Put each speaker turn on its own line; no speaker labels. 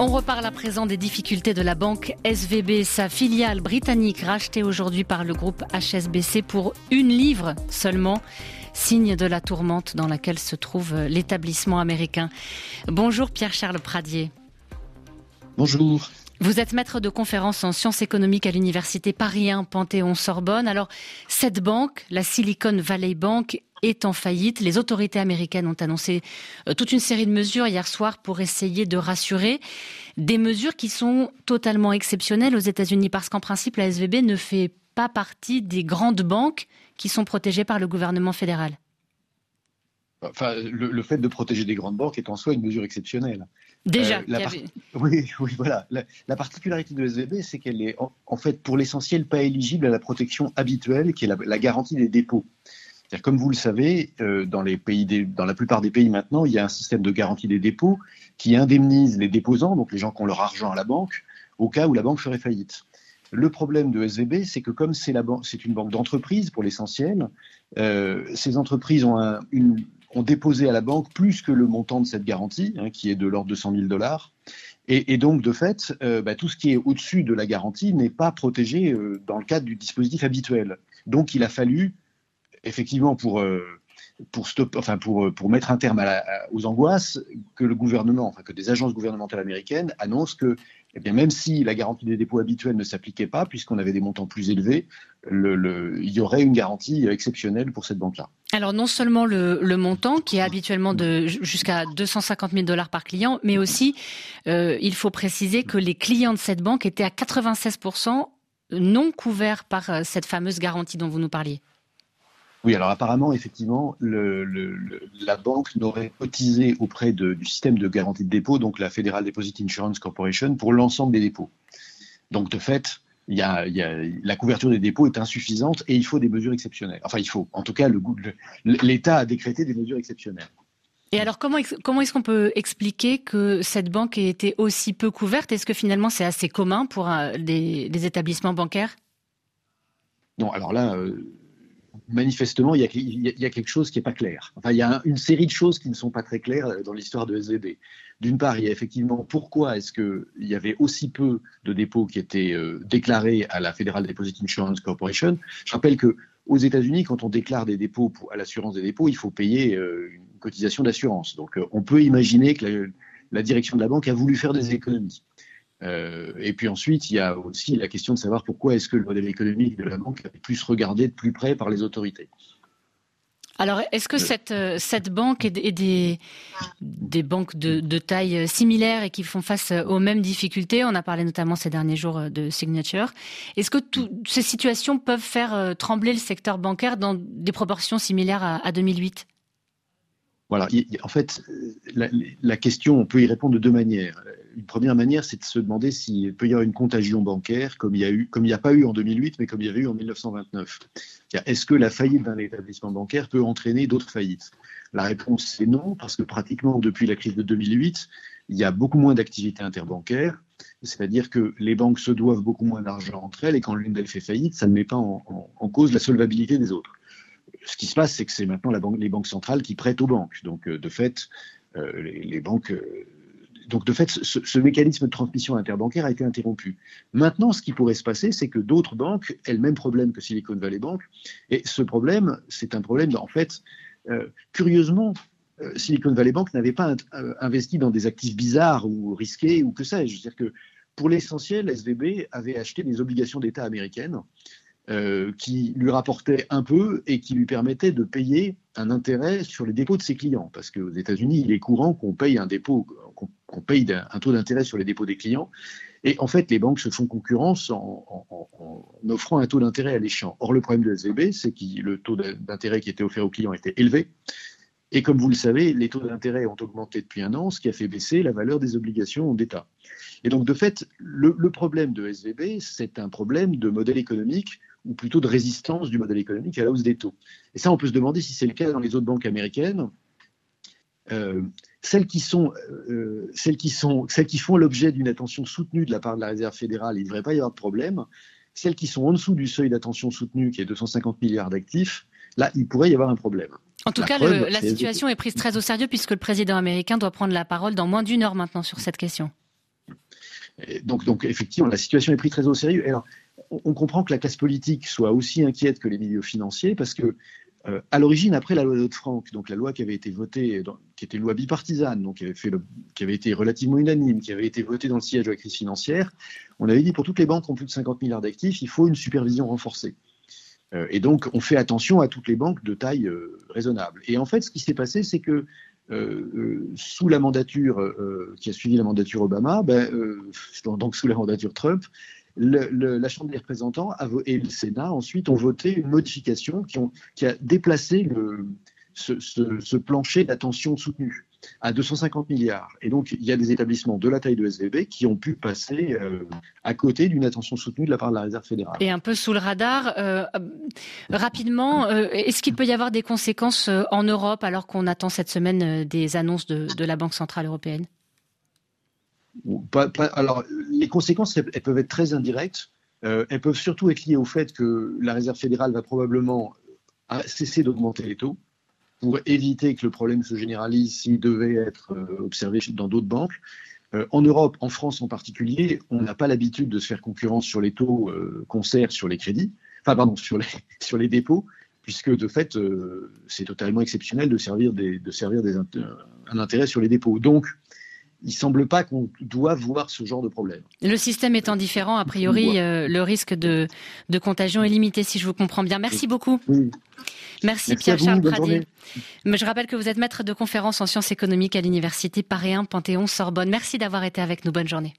On reparle à présent des difficultés de la banque SVB, sa filiale britannique rachetée aujourd'hui par le groupe HSBC pour une livre seulement signe de la tourmente dans laquelle se trouve l'établissement américain. Bonjour Pierre-Charles Pradier.
Bonjour.
Vous êtes maître de conférence en sciences économiques à l'université Paris 1 Panthéon-Sorbonne. Alors, cette banque, la Silicon Valley Bank, est en faillite. Les autorités américaines ont annoncé euh, toute une série de mesures hier soir pour essayer de rassurer. Des mesures qui sont totalement exceptionnelles aux États-Unis parce qu'en principe, la SVB ne fait pas partie des grandes banques qui sont protégées par le gouvernement fédéral.
Enfin, le, fait de protéger des grandes banques est en soi une mesure exceptionnelle.
Déjà,
euh, oui, oui, voilà. La, particularité de SVB, c'est qu'elle est en, fait pour l'essentiel pas éligible à la protection habituelle, qui est la garantie des dépôts. Comme vous le savez, euh, dans, les pays dans la plupart des pays maintenant, il y a un système de garantie des dépôts qui indemnise les déposants, donc les gens qui ont leur argent à la banque, au cas où la banque ferait faillite. Le problème de SVB, c'est que comme c'est une banque d'entreprise pour l'essentiel, euh, ces entreprises ont, une, ont, déposé à la banque plus que le montant de cette garantie, hein, qui est de l'ordre de 100 000 dollars. Et, donc, de fait, euh, bah, tout ce qui est au-dessus de la garantie n'est pas protégé dans le cadre du dispositif habituel. Donc, il a fallu effectivement pour euh, pour, enfin pour, euh, pour mettre un terme aux angoisses, que le gouvernement, enfin que des agences gouvernementales américaines annoncent que, eh bien, même si la garantie des dépôts habituels ne s'appliquait pas, puisqu'on avait des montants plus élevés, le, il y aurait une garantie exceptionnelle pour cette banque-là.
Alors non seulement le, montant, qui est habituellement de jusqu'à 250 000 dollars par client, mais aussi, euh, il faut préciser que les clients de cette banque étaient à 96% non couverts par cette fameuse garantie dont vous nous parliez.
Oui, alors apparemment, effectivement, la banque n'aurait cotisé auprès du système de garantie de dépôt, donc la Federal Deposit Insurance Corporation, pour l'ensemble des dépôts. Donc de fait, la couverture des dépôts est insuffisante et il faut des mesures exceptionnelles. Enfin, il faut. En tout cas, l'État a décrété des mesures exceptionnelles.
Et alors, comment, comment est-ce qu'on peut expliquer que cette banque ait été aussi peu couverte? Est-ce que finalement c'est assez commun pour euh, des, établissements bancaires?
Non, alors là, euh, manifestement, il y, a, quelque chose qui n'est pas clair. Il y a une série de choses qui ne sont pas très claires dans l'histoire de SVB. D'une part, il y a effectivement pourquoi est-ce qu'il y avait aussi peu de dépôts qui étaient euh, déclarés à la Federal Deposit Insurance Corporation. Je rappelle que aux États-Unis, quand on déclare des dépôts à l'assurance des dépôts, il faut payer euh, une cotisation d'assurance. Donc, euh, on peut imaginer que la, direction de la banque a voulu faire des économies. Euh, et puis ensuite, il y a aussi la question de savoir pourquoi est-ce que le modèle économique de la banque a plus regardé de plus près par les autorités.
Alors, est-ce que cette, euh, cette banque est des, des banques de, de, taille similaire et qui font face aux mêmes difficultés? On a parlé notamment ces derniers jours de Signature. Est-ce que toutes ces situations peuvent faire euh, trembler le secteur bancaire dans des proportions similaires à, à 2008
voilà, en fait, la, question, on peut y répondre de deux manières une première manière, c'est de se demander s'il peut y avoir une contagion bancaire, comme il y a eu, comme il n'y a pas eu en 2008, mais comme il y avait eu en 1929. Est-ce que la faillite d'un établissement bancaire peut entraîner d'autres faillites? La réponse c'est non, parce que pratiquement depuis la crise de 2008, il y a beaucoup moins d'activités interbancaires, c'est-à-dire que les banques se doivent beaucoup moins d'argent entre elles, et quand l'une d'elles fait faillite, ça ne met pas en, cause la solvabilité des autres. Ce qui se passe, c'est que c'est maintenant les banques centrales qui prêtent aux banques. Donc, euh, de fait, euh, les, banques euh, donc de fait, ce, mécanisme de transmission interbancaire a été interrompu. Maintenant, ce qui pourrait se passer, c'est que d'autres banques aient le même problème que Silicon Valley Bank. Et ce problème, c'est un problème, en fait, curieusement, Silicon Valley Bank n'avait pas investi dans des actifs bizarres ou risqués ou que sais-je. C'est-à-dire que pour l'essentiel, SVB avait acheté des obligations d'État américaines euh, qui lui rapportait un peu et qui lui permettait de payer un intérêt sur les dépôts de ses clients. Parce qu'aux États-Unis, il est courant qu'on paye un dépôt, qu'on paye un taux d'intérêt sur les dépôts des clients. Et en fait, les banques se font concurrence en, offrant un taux d'intérêt alléchant. Or, le problème de SVB, c'est que le taux d'intérêt qui était offert aux clients était élevé. Et comme vous le savez, les taux d'intérêt ont augmenté depuis un an, ce qui a fait baisser la valeur des obligations d'État. Et donc, de fait, le problème de SVB, c'est un problème de modèle économique ou plutôt de résistance du modèle économique à la hausse des taux. Et ça, on peut se demander si c'est le cas dans les autres banques américaines. Euh, celles qui sont, euh, celles qui sont, celles qui font l'objet d'une attention soutenue de la part de la Réserve fédérale, il ne devrait pas y avoir de problème. Celles qui sont en dessous du seuil d'attention soutenue, qui est 250 milliards d'actifs, là, il pourrait y avoir un problème.
En tout cas, la situation est prise très au sérieux puisque le président américain doit prendre la parole dans moins d'une heure maintenant sur cette question.
Donc, donc, effectivement, la situation est prise très au sérieux. Alors, on comprend que la classe politique soit aussi inquiète que les milieux financiers parce que euh, à l'origine, après la loi Dodd-Frank, donc la loi qui avait été votée, qui était une loi bipartisane, donc qui avait, fait qui avait été relativement unanime, qui avait été votée dans le siège de la crise financière, on avait dit pour toutes les banques qui ont plus de 50 milliards d'actifs, il faut une supervision renforcée. Euh, et donc, on fait attention à toutes les banques de taille euh, raisonnable. Et en fait, ce qui s'est passé, c'est que sous la mandature qui a suivi la mandature Obama, ben, donc sous la mandature Trump, la Chambre des représentants et le Sénat ensuite ont voté une modification qui, a déplacé ce, plancher d'attention soutenue à 250 milliards. Et donc, il y a des établissements de la taille de SVB qui ont pu passer euh, à côté d'une attention soutenue de la part de la Réserve fédérale.
Et un peu sous le radar, euh, rapidement, euh, est-ce qu'il peut y avoir des conséquences en Europe alors qu'on attend cette semaine des annonces de la Banque Centrale Européenne?
Alors, les conséquences, elles, peuvent être très indirectes. Euh, elles peuvent surtout être liées au fait que la Réserve fédérale va probablement euh, cesser d'augmenter les taux pour éviter que le problème se généralise s'il devait être euh, observé dans d'autres banques. en Europe, en France en particulier, on n'a pas l'habitude de se faire concurrence sur les taux qu'on sert sur les crédits, enfin pardon, sur les, sur les dépôts, puisque de fait, c'est totalement exceptionnel de servir, de servir des, un intérêt sur les dépôts. Donc, il semble pas qu'on doit voir ce genre de problème.
Le système étant différent, a priori, euh, le risque de, contagion est limité, si je vous comprends bien. Merci beaucoup. Merci, Pierre-Charles Pradier. Je rappelle que vous êtes maître de conférence en sciences économiques à l'Université Paris 1 Panthéon-Sorbonne. Merci d'avoir été avec nous. Bonne journée.